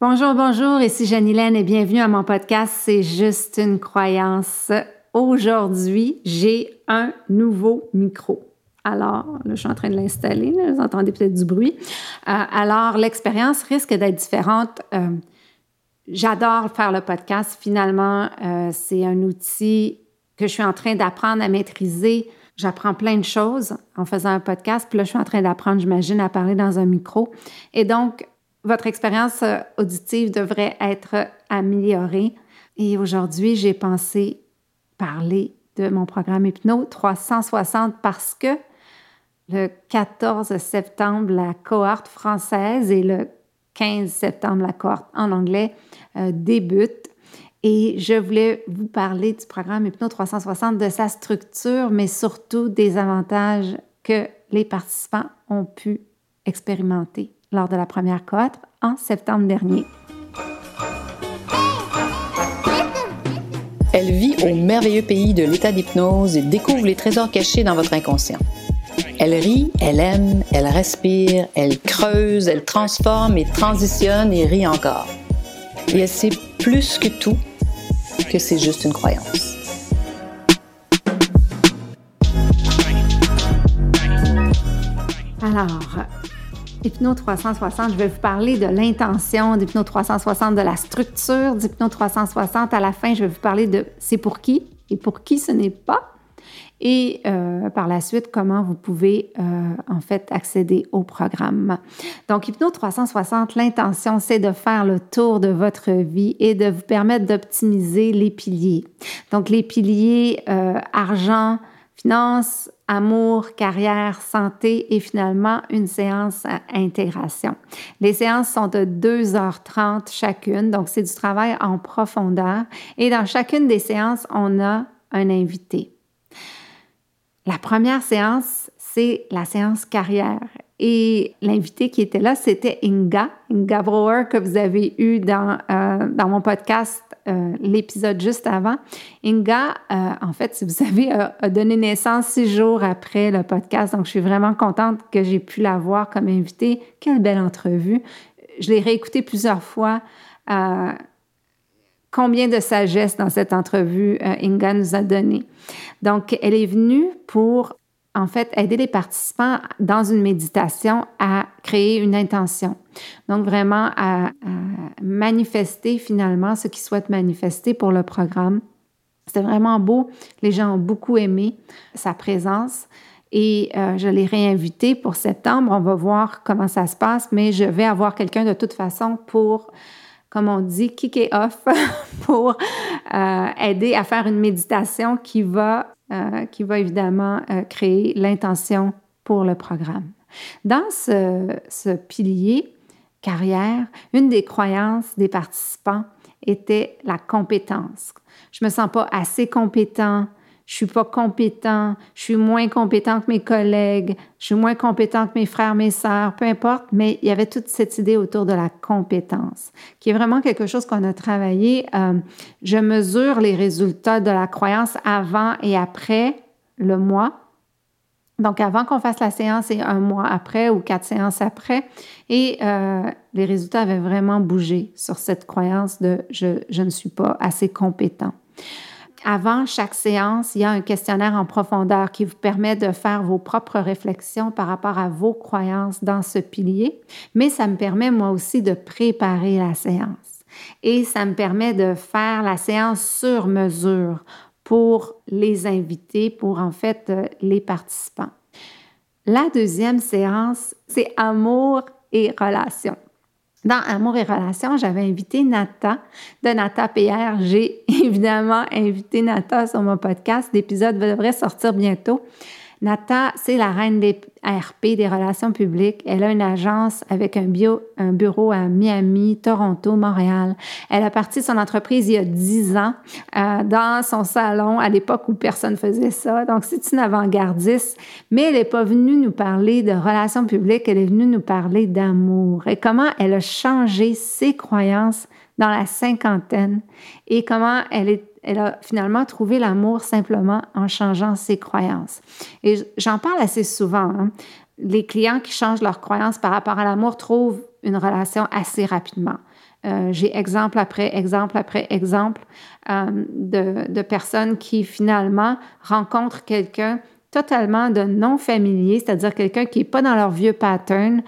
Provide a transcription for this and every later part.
Bonjour, bonjour, ici Janilène et bienvenue à mon podcast C'est juste une croyance. Aujourd'hui, j'ai un nouveau micro. Alors, là, je suis en train de l'installer, vous entendez peut-être du bruit. Euh, alors, l'expérience risque d'être différente. Euh, j'adore faire le podcast. Finalement, euh, c'est un outil que je suis en train d'apprendre à maîtriser. J'apprends plein de choses en faisant un podcast. Puis là, je suis en train d'apprendre, j'imagine, à parler dans un micro. Et donc, votre expérience euh, auditive devrait être améliorée. Et aujourd'hui, j'ai pensé parler de mon programme Hypno 360 parce que le 14 septembre, la cohorte française et le 15 septembre, la cohorte en anglais euh, débute. Et je voulais vous parler du programme Hypno 360, de sa structure, mais surtout des avantages que les participants ont pu expérimenter lors de la première cohorte en septembre dernier. Elle vit au merveilleux pays de l'état d'hypnose et découvre les trésors cachés dans votre inconscient. Elle rit, elle aime, elle respire, elle creuse, elle transforme et transitionne et rit encore. Et elle sait plus que tout que c'est juste une croyance. Alors, Hypno 360, je vais vous parler de l'intention d'Hypno 360, de la structure d'Hypno 360. À la fin, je vais vous parler de c'est pour qui et pour qui ce n'est pas. Et euh, par la suite, comment vous pouvez euh, en fait accéder au programme. Donc, Hypno 360, l'intention, c'est de faire le tour de votre vie et de vous permettre d'optimiser les piliers. Donc, les piliers euh, argent, finance, amour, carrière, santé et finalement une séance à intégration. Les séances sont de 2h30 chacune, donc c'est du travail en profondeur. Et dans chacune des séances, on a un invité. La première séance, c'est la séance carrière. Et l'invité qui était là, c'était Inga, Inga Brouwer, que vous avez eu dans, euh, dans mon podcast, euh, l'épisode juste avant. Inga, euh, en fait, si vous savez, a, donné naissance six jours après le podcast. Donc, je suis vraiment contente que j'ai pu la voir comme invitée. Quelle belle entrevue. Je l'ai réécoutée plusieurs fois. combien de sagesse dans cette entrevue Inga nous a donné. Donc, elle est venue pour en fait, aider les participants dans une méditation à créer une intention. Donc, vraiment à, manifester finalement ce qu'ils souhaitent manifester pour le programme. C'était vraiment beau. Les gens ont beaucoup aimé sa présence. Et euh, je l'ai réinvité pour septembre. On va voir comment ça se passe, mais je vais avoir quelqu'un de toute façon pour, comme on dit, kicker off, pour euh, aider à faire une méditation qui va euh, qui va évidemment euh, créer l'intention pour le programme. Dans ce, pilier carrière, une des croyances des participants était la compétence. Je me sens pas assez compétent, je suis pas compétent, je suis moins compétent que mes collègues, je suis moins compétent que mes frères, mes sœurs, peu importe, mais il y avait toute cette idée autour de la compétence, qui est vraiment quelque chose qu'on a travaillé. Euh, je mesure les résultats de la croyance avant et après le mois. Donc, avant qu'on fasse la séance et un mois après ou quatre séances après. Et euh, les résultats avaient vraiment bougé sur cette croyance de je, je ne suis pas assez compétent avant chaque séance, il y a un questionnaire en profondeur qui vous permet de faire vos propres réflexions par rapport à vos croyances dans ce pilier, mais ça me permet moi aussi de préparer la séance. Et ça me permet de faire la séance sur mesure pour les invités, pour en fait euh, les participants. La deuxième séance, c'est amour et relations. Dans Amour et Relations, j'avais invité Nata de Nata PR. J'ai évidemment invité Nata sur mon podcast. L'épisode devrait sortir bientôt. Nata, c'est la reine des RP, des relations publiques. Elle a une agence avec un, bureau à Miami, Toronto, Montréal. Elle a parti son entreprise il y a dix ans euh, dans son salon à l'époque où personne faisait ça. Donc, c'est une avant-gardiste, mais elle n'est pas venue nous parler de relations publiques, elle est venue nous parler d'amour et comment elle a changé ses croyances dans la cinquantaine et comment elle est elle a finalement trouvé l'amour simplement en changeant ses croyances. Et j'en parle assez souvent. Hein. Les clients qui changent leurs croyances par rapport à l'amour trouvent une relation assez rapidement. Euh, j'ai exemple après exemple après exemple euh, de, de, personnes qui finalement rencontrent quelqu'un totalement de non familier, c'est-à-dire quelqu'un qui n'est pas dans leur vieux pattern,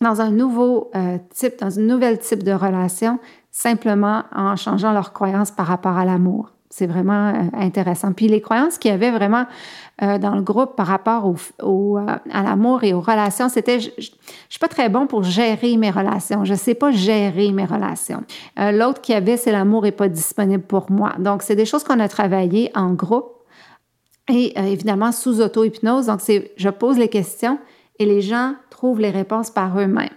dans un nouveau euh, type, dans une nouvelle type de relation, simplement en changeant leurs croyances par rapport à l'amour. C'est vraiment euh, intéressant. Puis les croyances qu'il y avait vraiment euh, dans le groupe par rapport au, à l'amour et aux relations, c'était je, ne suis pas très bon pour gérer mes relations. Je sais pas gérer mes relations. L'autre qui avait, c'est l'amour est pas disponible pour moi. Donc c'est des choses qu'on a travaillées en groupe et évidemment sous auto-hypnose. Donc c'est je pose les questions et les gens trouvent les réponses par eux-mêmes.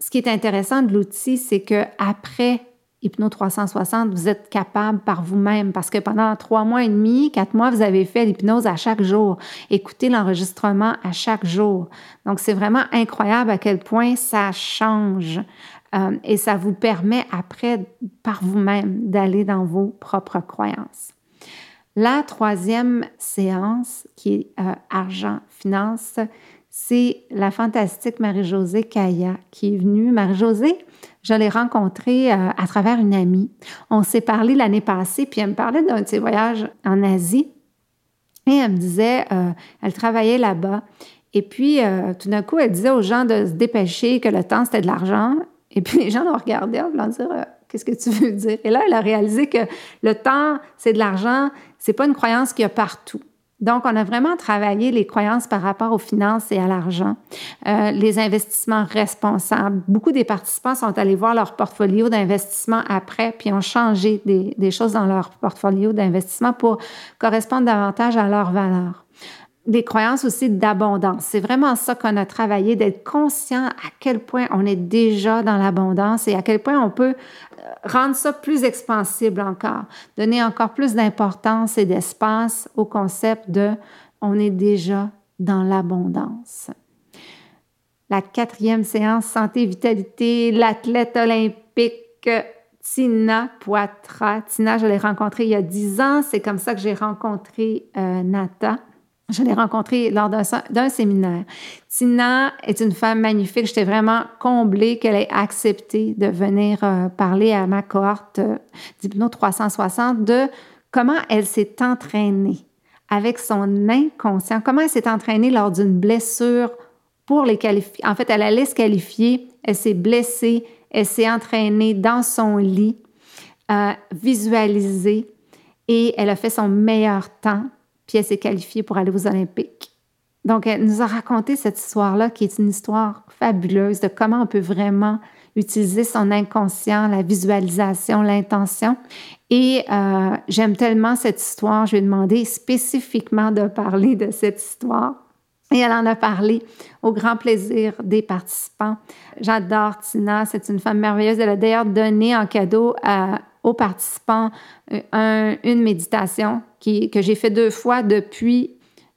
Ce qui est intéressant de l'outil, c'est que après Hypno 360, vous êtes capable par vous-même parce que pendant trois mois et demi, quatre mois, vous avez fait l'hypnose à chaque jour, écoutez l'enregistrement à chaque jour. Donc, c'est vraiment incroyable à quel point ça change euh, et ça vous permet après, par vous-même, d'aller dans vos propres croyances. La troisième séance, qui est euh, argent, finance, c'est la fantastique Marie-Josée Kaya qui est venue. Marie-Josée, je l'ai rencontrée euh, à travers une amie. On s'est parlé l'année passée, puis elle me parlait d'un de ses voyages en Asie. Et elle me disait, euh, elle travaillait là-bas. Et puis, tout d'un coup, elle disait aux gens de se dépêcher, que le temps, c'était de l'argent. Et puis, les gens la regardaient en voulant dire, qu'est-ce que tu veux dire? Et là, elle a réalisé que le temps, c'est de l'argent. C'est pas une croyance qu'il y a partout. Donc, on a vraiment travaillé les croyances par rapport aux finances et à l'argent, euh, les investissements responsables. Beaucoup des participants sont allés voir leur portfolio d'investissement après, puis ont changé des, des choses dans leur portfolio d'investissement pour correspondre davantage à leurs valeurs des croyances aussi d'abondance. C'est vraiment ça qu'on a travaillé, d'être conscient à quel point on est déjà dans l'abondance et à quel point on peut euh, rendre ça plus expansible encore, donner encore plus d'importance et d'espace au concept de on est déjà dans l'abondance. La quatrième séance santé vitalité, l'athlète olympique Tina Poitras. Tina, je l'ai rencontrée il y a dix ans. C'est comme ça que j'ai rencontré euh, Nata. Je l'ai rencontrée lors d'un séminaire. Tina est une femme magnifique. J'étais vraiment comblée qu'elle ait accepté de venir euh, parler à ma cohorte euh, d'Hypno 360 de comment elle s'est entraînée avec son inconscient, comment elle s'est entraînée lors d'une blessure pour les qualifier. En fait, elle allait se qualifier, elle s'est blessée, elle s'est entraînée dans son lit, euh, visualisée et elle a fait son meilleur temps puis elle s'est qualifiée pour aller aux Olympiques. Donc, elle nous a raconté cette histoire-là, qui est une histoire fabuleuse de comment on peut vraiment utiliser son inconscient, la visualisation, l'intention. Et euh, j'aime tellement cette histoire, je lui ai demandé spécifiquement de parler de cette histoire. Et elle en a parlé au grand plaisir des participants. J'adore Tina, c'est une femme merveilleuse. Elle a d'ailleurs donné en cadeau à, participants euh, une méditation qui, que j'ai fait deux fois depuis,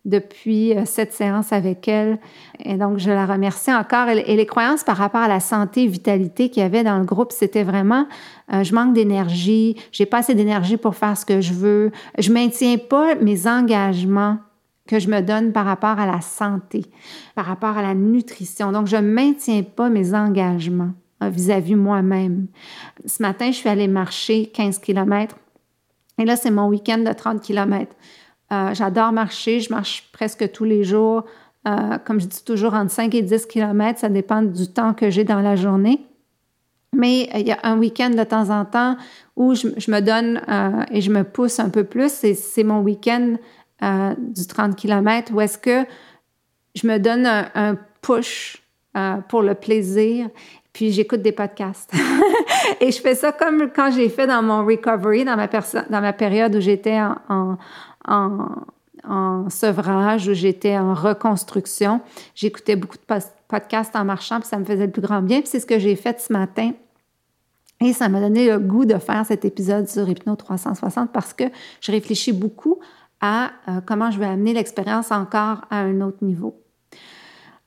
depuis euh, cette séance avec elle. Et donc, je la remercie encore. Et, les croyances par rapport à la santé et vitalité qu'il y avait dans le groupe, c'était vraiment euh, je manque d'énergie, j'ai pas assez d'énergie pour faire ce que je veux, je maintiens pas mes engagements que je me donne par rapport à la santé, par rapport à la nutrition. Donc, je maintiens pas mes engagements vis-à-vis moi-même. Ce matin, je suis allée marcher 15 km. Et là, c'est mon week-end de 30 km. Euh, j'adore marcher. Je marche presque tous les jours. Euh, comme je dis toujours, entre 5 et 10 km. Ça dépend du temps que j'ai dans la journée. Mais euh, il y a un week-end de temps en temps où je, me donne et je me pousse un peu plus. C'est mon week-end du 30 km où est-ce que je me donne un push pour le plaisir puis j'écoute des podcasts. et je fais ça comme quand j'ai fait dans mon recovery, dans ma, dans ma période où j'étais en, en, en, sevrage, où j'étais en reconstruction. J'écoutais beaucoup de podcasts en marchant, puis ça me faisait le plus grand bien. Puis c'est ce que j'ai fait ce matin. Et ça m'a donné le goût de faire cet épisode sur Hypno 360 parce que je réfléchis beaucoup à euh, comment je vais amener l'expérience encore à un autre niveau.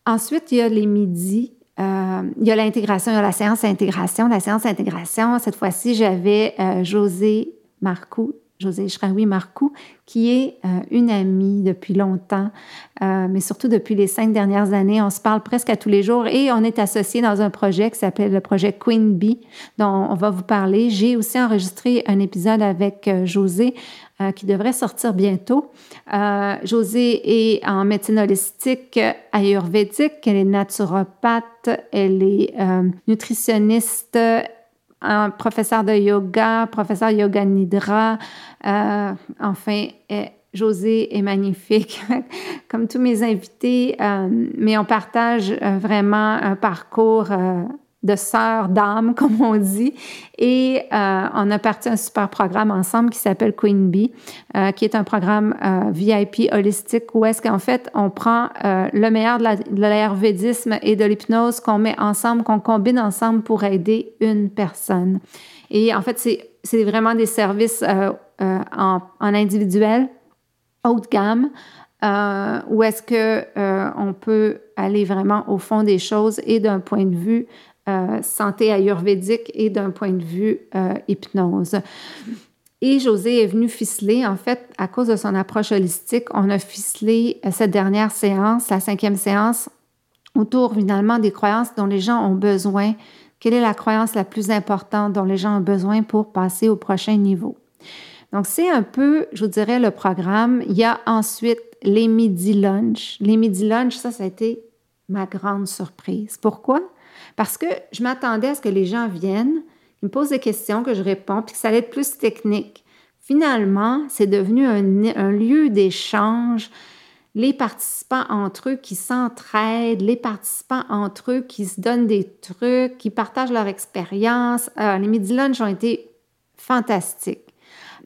Ensuite, il y a les midis euh, il y a l'intégration, il y a la séance d'intégration. La séance d'intégration, cette fois-ci, j'avais euh, José Marcoux José Ishraoui Marcou, qui est euh, une amie depuis longtemps, euh, mais surtout depuis les cinq dernières années. On se parle presque à tous les jours et on est associé dans un projet qui s'appelle le projet Queen Bee, dont on va vous parler. J'ai aussi enregistré un épisode avec euh, José qui devrait sortir bientôt. José est en médecine holistique ayurvédique, elle est naturopathe, elle est nutritionniste un professeur de yoga, professeur yoga nidra. Euh, enfin, José est magnifique, comme tous mes invités, euh, mais on partage euh, vraiment un parcours de sœurs d'âme, comme on dit. Et euh, on a parti un super programme ensemble qui s'appelle Queen Bee, euh, qui est un programme euh, VIP holistique où est-ce qu'en fait, on prend le meilleur de l'ayurvédisme et de l'hypnose qu'on met ensemble, qu'on combine ensemble pour aider une personne. Et en fait, c'est vraiment des services en, individuel, haut de gamme, où est-ce que on peut aller vraiment au fond des choses et d'un point de vue euh, santé ayurvédique et d'un point de vue euh, hypnose. Et José est venu ficeler, en fait, à cause de son approche holistique, on a ficelé euh, cette dernière séance, la cinquième séance, autour finalement des croyances dont les gens ont besoin. Quelle est la croyance la plus importante dont les gens ont besoin pour passer au prochain niveau? Donc, c'est un peu, je vous dirais, le programme. Il y a ensuite les midi lunch. Les midi lunch, ça, ça a été ma grande surprise. Pourquoi? Parce que je m'attendais à ce que les gens viennent, qu'ils me posent des questions, que je réponds, puis que ça allait être plus technique. Finalement, c'est devenu un, lieu d'échange. Les participants entre eux qui s'entraident, les participants entre eux qui se donnent des trucs, qui partagent leur expérience. Euh, les midi lunch ont été fantastiques.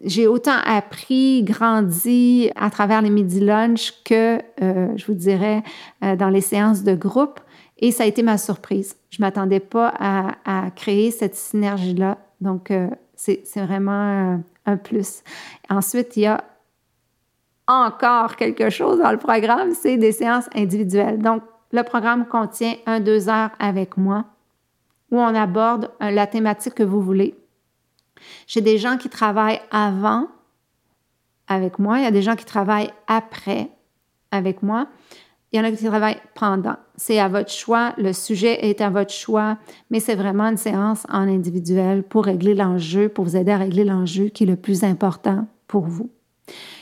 J'ai autant appris, grandi à travers les midi lunch que, euh, je vous dirais, euh, dans les séances de groupe. Et ça a été ma surprise. Je ne m'attendais pas à, créer cette synergie-là. Donc, euh, c'est vraiment un, plus. Ensuite, il y a encore quelque chose dans le programme, c'est des séances individuelles. Donc, le programme contient un deux heures avec moi où on aborde euh, la thématique que vous voulez. J'ai des gens qui travaillent avant avec moi, il y a des gens qui travaillent après avec moi. Il y en a qui travaillent pendant. C'est à votre choix, le sujet est à votre choix, mais c'est vraiment une séance en individuel pour régler l'enjeu, pour vous aider à régler l'enjeu qui est le plus important pour vous.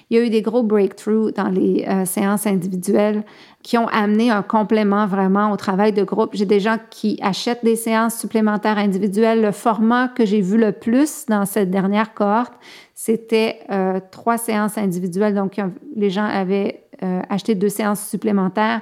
Il y a eu des gros breakthroughs dans les euh, séances individuelles qui ont amené un complément vraiment au travail de groupe. J'ai des gens qui achètent des séances supplémentaires individuelles. Le format que j'ai vu le plus dans cette dernière cohorte, c'était euh, trois séances individuelles. Donc, les gens avaient euh, acheté deux séances supplémentaires.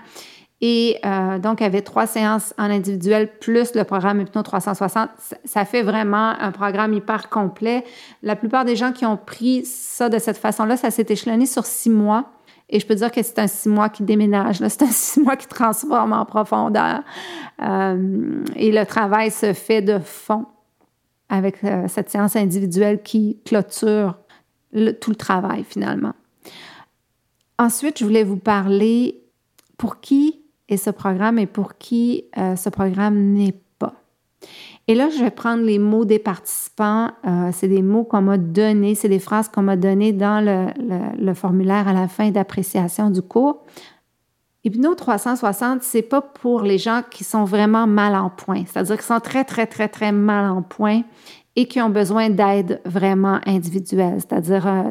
Et euh, donc, avait trois séances en individuel plus le programme Hypno 360. Ça fait vraiment un programme hyper complet. La plupart des gens qui ont pris ça de cette façon-là, ça s'est échelonné sur six mois. Et je peux dire que c'est un six mois qui déménage, c'est un six mois qui transforme en profondeur. Euh, et le travail se fait de fond avec cette séance individuelle qui clôture tout le travail finalement. Ensuite, je voulais vous parler pour qui est ce programme et pour qui euh, ce programme n'est pas. Et là, je vais prendre les mots des participants. Euh, c'est des mots qu'on m'a donnés, c'est des phrases qu'on m'a données dans le, formulaire à la fin d'appréciation du cours. Hypno 360, c'est pas pour les gens qui sont vraiment mal en point, c'est-à-dire qui sont très, très, très, très mal en point et qui ont besoin d'aide vraiment individuelle, c'est-à-dire euh,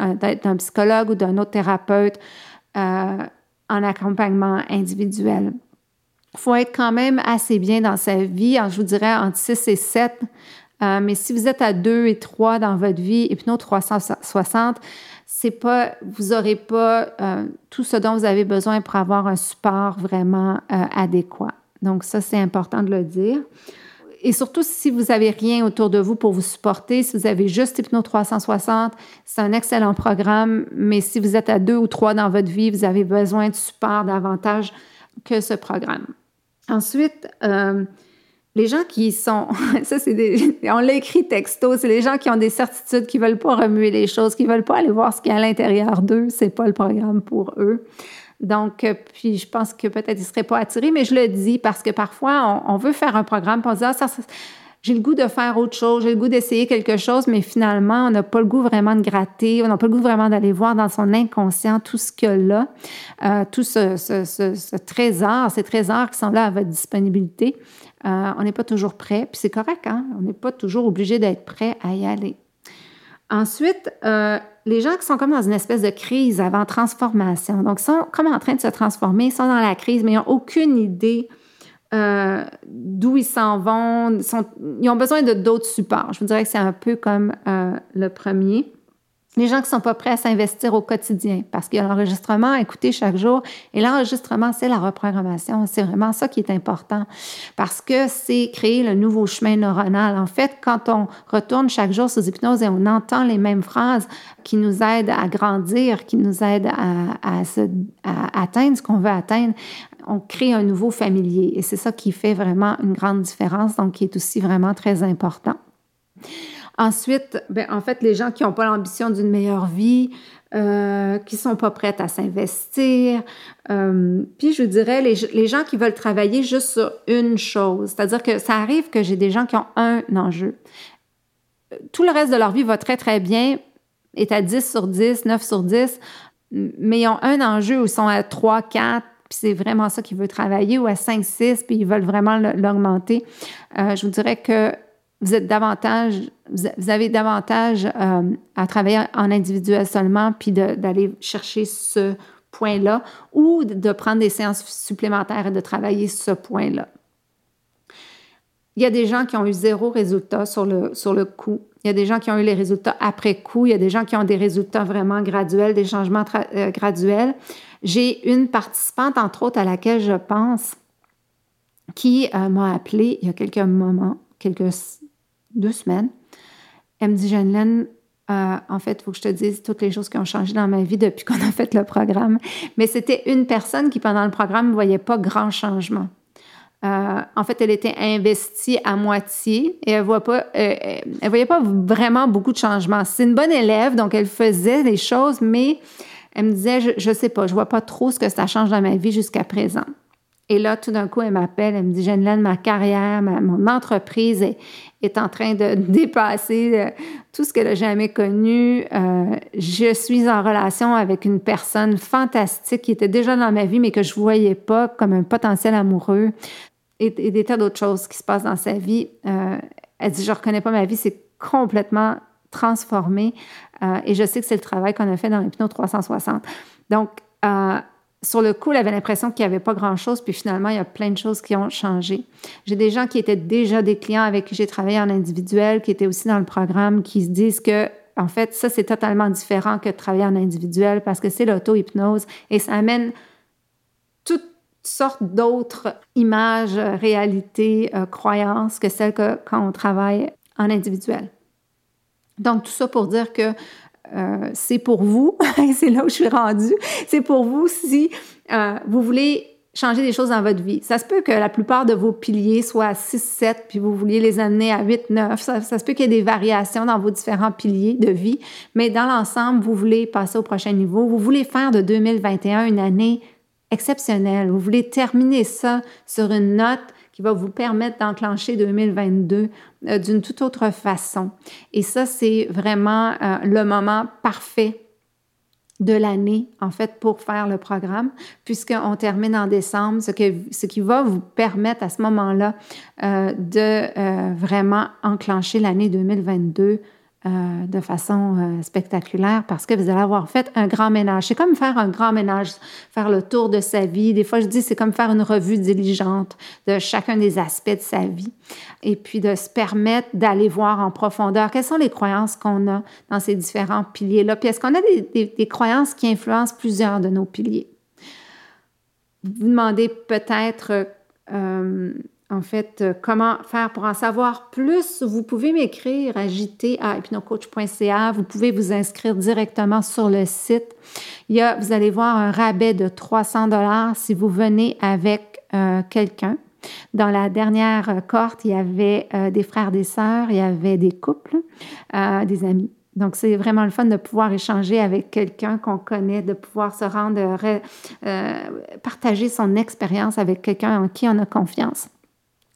euh, d'un psychologue ou d'un autre thérapeute euh, en accompagnement individuel. Il faut être quand même assez bien dans sa vie, je vous dirais entre 6 et 7. mais si vous êtes à 2 et 3 dans votre vie, Hypno 360, c'est pas, vous n'aurez pas tout ce dont vous avez besoin pour avoir un support vraiment adéquat. Donc ça, c'est important de le dire et surtout si vous n'avez rien autour de vous pour vous supporter, si vous avez juste Hypno 360, c'est un excellent programme, mais si vous êtes à deux ou trois dans votre vie, vous avez besoin de support davantage que ce programme. Ensuite, euh, les gens qui sont, ça c'est des, on l'a écrit texto, c'est les gens qui ont des certitudes, qui veulent pas remuer les choses, qui veulent pas aller voir ce qu'il y a à l'intérieur d'eux, c'est pas le programme pour eux. Donc, euh, puis je pense que peut-être ils ne seraient pas attirés, mais je le dis parce que parfois, on, veut faire un programme, pour dit, ah, ça, j'ai le goût de faire autre chose, j'ai le goût d'essayer quelque chose, mais finalement, on n'a pas le goût vraiment de gratter, on n'a pas le goût vraiment d'aller voir dans son inconscient tout ce a là, euh, tout ce, ce, trésor, ces trésors qui sont là à votre disponibilité. Euh, on n'est pas toujours prêt, puis c'est correct, hein? on n'est pas toujours obligé d'être prêt à y aller. Ensuite, euh, les gens qui sont comme dans une espèce de crise avant transformation, donc sont comme en train de se transformer, sont dans la crise, mais ils n'ont aucune idée euh, d'où ils s'en vont. ils ont besoin de d'autres supports. Je vous dirais que c'est un peu comme euh, le premier les gens qui sont pas prêts à s'investir au quotidien parce qu'il y a l'enregistrement à écouter chaque jour et l'enregistrement, c'est la reprogrammation. C'est vraiment ça qui est important parce que c'est créer le nouveau chemin neuronal. En fait, quand on retourne chaque jour sous hypnose et on entend les mêmes phrases qui nous aident à grandir, qui nous aident à atteindre ce qu'on veut atteindre, on crée un nouveau familier et c'est ça qui fait vraiment une grande différence, donc qui est aussi vraiment très important. Ensuite, ben, en fait, les gens qui n'ont pas l'ambition d'une meilleure vie, euh, qui sont pas prêtes à s'investir. Euh, puis, je dirais, les, les, gens qui veulent travailler juste sur une chose. C'est-à-dire que ça arrive que j'ai des gens qui ont un enjeu. Tout le reste de leur vie va très, très bien, est à 10 sur 10, 9 sur 10, mais ils ont un enjeu où ils sont à 3, 4, puis c'est vraiment ça qu'ils veulent travailler, ou à 5, 6, puis ils veulent vraiment l'augmenter. Euh, je vous dirais que vous êtes davantage, vous avez davantage euh, à travailler en individuel seulement, puis d'aller chercher ce point-là, ou de prendre des séances supplémentaires et de travailler ce point-là. Il y a des gens qui ont eu zéro résultat sur le, sur le coup. Il y a des gens qui ont eu les résultats après coup. Il y a des gens qui ont des résultats vraiment graduels, des changements euh, graduels. J'ai une participante, entre autres, à laquelle je pense, qui euh, m'a appelé il y a quelques moments, quelques deux semaines. Elle me dit, Jeanne euh, en fait, il faut que je te dise toutes les choses qui ont changé dans ma vie depuis qu'on a fait le programme. Mais c'était une personne qui, pendant le programme, ne voyait pas grand changement. Euh, en fait, elle était investie à moitié et elle ne euh, elle voyait pas vraiment beaucoup de changements. C'est une bonne élève, donc elle faisait des choses, mais elle me disait, je ne sais pas, je vois pas trop ce que ça change dans ma vie jusqu'à présent. Et là, tout d'un coup, elle m'appelle, elle me dit, Jeanne ma carrière, mon entreprise est, en train de dépasser euh, tout ce qu'elle a jamais connu. Euh, je suis en relation avec une personne fantastique qui était déjà dans ma vie, mais que je voyais pas comme un potentiel amoureux. Et, des tas d'autres choses qui se passent dans sa vie. Euh, elle dit, je reconnais pas ma vie, c'est complètement transformé. et je sais que c'est le travail qu'on a fait dans l'hypnose 360. Donc, sur le coup, avait l'impression qu'il n'y avait pas grand-chose, puis finalement, il y a plein de choses qui ont changé. J'ai des gens qui étaient déjà des clients avec qui j'ai travaillé en individuel, qui étaient aussi dans le programme, qui se disent que, en fait, ça, c'est totalement différent que de travailler en individuel parce que c'est l'auto-hypnose et ça amène toutes sortes d'autres images, réalités, euh, croyances que celles que quand on travaille en individuel. Donc, tout ça pour dire que euh, c'est pour vous, c'est là où je suis rendue, c'est pour vous si euh, vous voulez changer des choses dans votre vie. Ça se peut que la plupart de vos piliers soient à 6, 7, puis vous vouliez les amener à 8, 9. Ça, ça se peut qu'il y ait des variations dans vos différents piliers de vie, mais dans l'ensemble, vous voulez passer au prochain niveau. Vous voulez faire de 2021 une année exceptionnelle. Vous voulez terminer ça sur une note qui va vous permettre d'enclencher 2022 euh, d'une toute autre façon. Et ça, c'est vraiment euh, le moment parfait de l'année, en fait, pour faire le programme, puisqu'on termine en décembre, ce, qui va vous permettre à ce moment-là euh, de vraiment enclencher l'année 2022 euh, de façon euh, spectaculaire parce que vous allez avoir fait un grand ménage. C'est comme faire un grand ménage, faire le tour de sa vie. Des fois, je dis, c'est comme faire une revue diligente de chacun des aspects de sa vie et puis de se permettre d'aller voir en profondeur quelles sont les croyances qu'on a dans ces différents piliers-là. Puis est-ce qu'on a des, croyances qui influencent plusieurs de nos piliers? Vous demandez peut-être... Euh, en fait, euh, comment faire pour en savoir plus, vous pouvez m'écrire à jt à hypnocoach.ca. Vous pouvez vous inscrire directement sur le site. Il y a, vous allez voir un rabais de 300 dollars si vous venez avec euh, quelqu'un. Dans la dernière cohorte, il y avait euh, des frères, des sœurs, il y avait des couples, des amis. Donc, c'est vraiment le fun de pouvoir échanger avec quelqu'un qu'on connaît, de pouvoir se rendre, partager son expérience avec quelqu'un en qui on a confiance.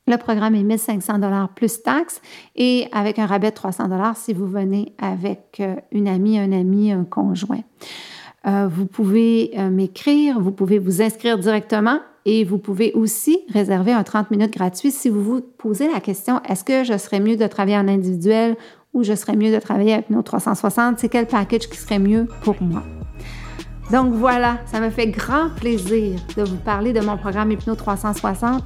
Le programme est 1500 dollars plus taxes et avec un rabais de 300 dollars si vous venez avec euh, une amie, un ami, un conjoint. Euh, vous pouvez euh, m'écrire, vous pouvez vous inscrire directement et vous pouvez aussi réserver un 30 minutes gratuit si vous vous posez la question est-ce que je serais mieux de travailler en individuel ou je serais mieux de travailler avec nos 360 C'est quel package qui serait mieux pour moi? Donc voilà, ça me fait grand plaisir de vous parler de mon programme Hypno 360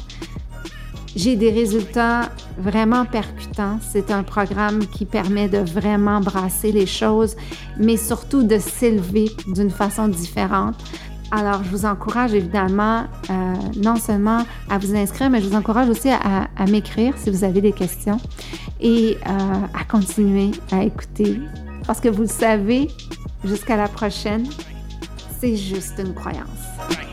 j'ai des résultats vraiment percutants. C'est un programme qui permet de vraiment brasser les choses, mais surtout de s'élever d'une façon différente. Alors, je vous encourage évidemment euh, non seulement à vous inscrire, mais je vous encourage aussi à, m'écrire si vous avez des questions et euh, à continuer à écouter. Parce que vous le savez, jusqu'à la prochaine, c'est juste une croyance.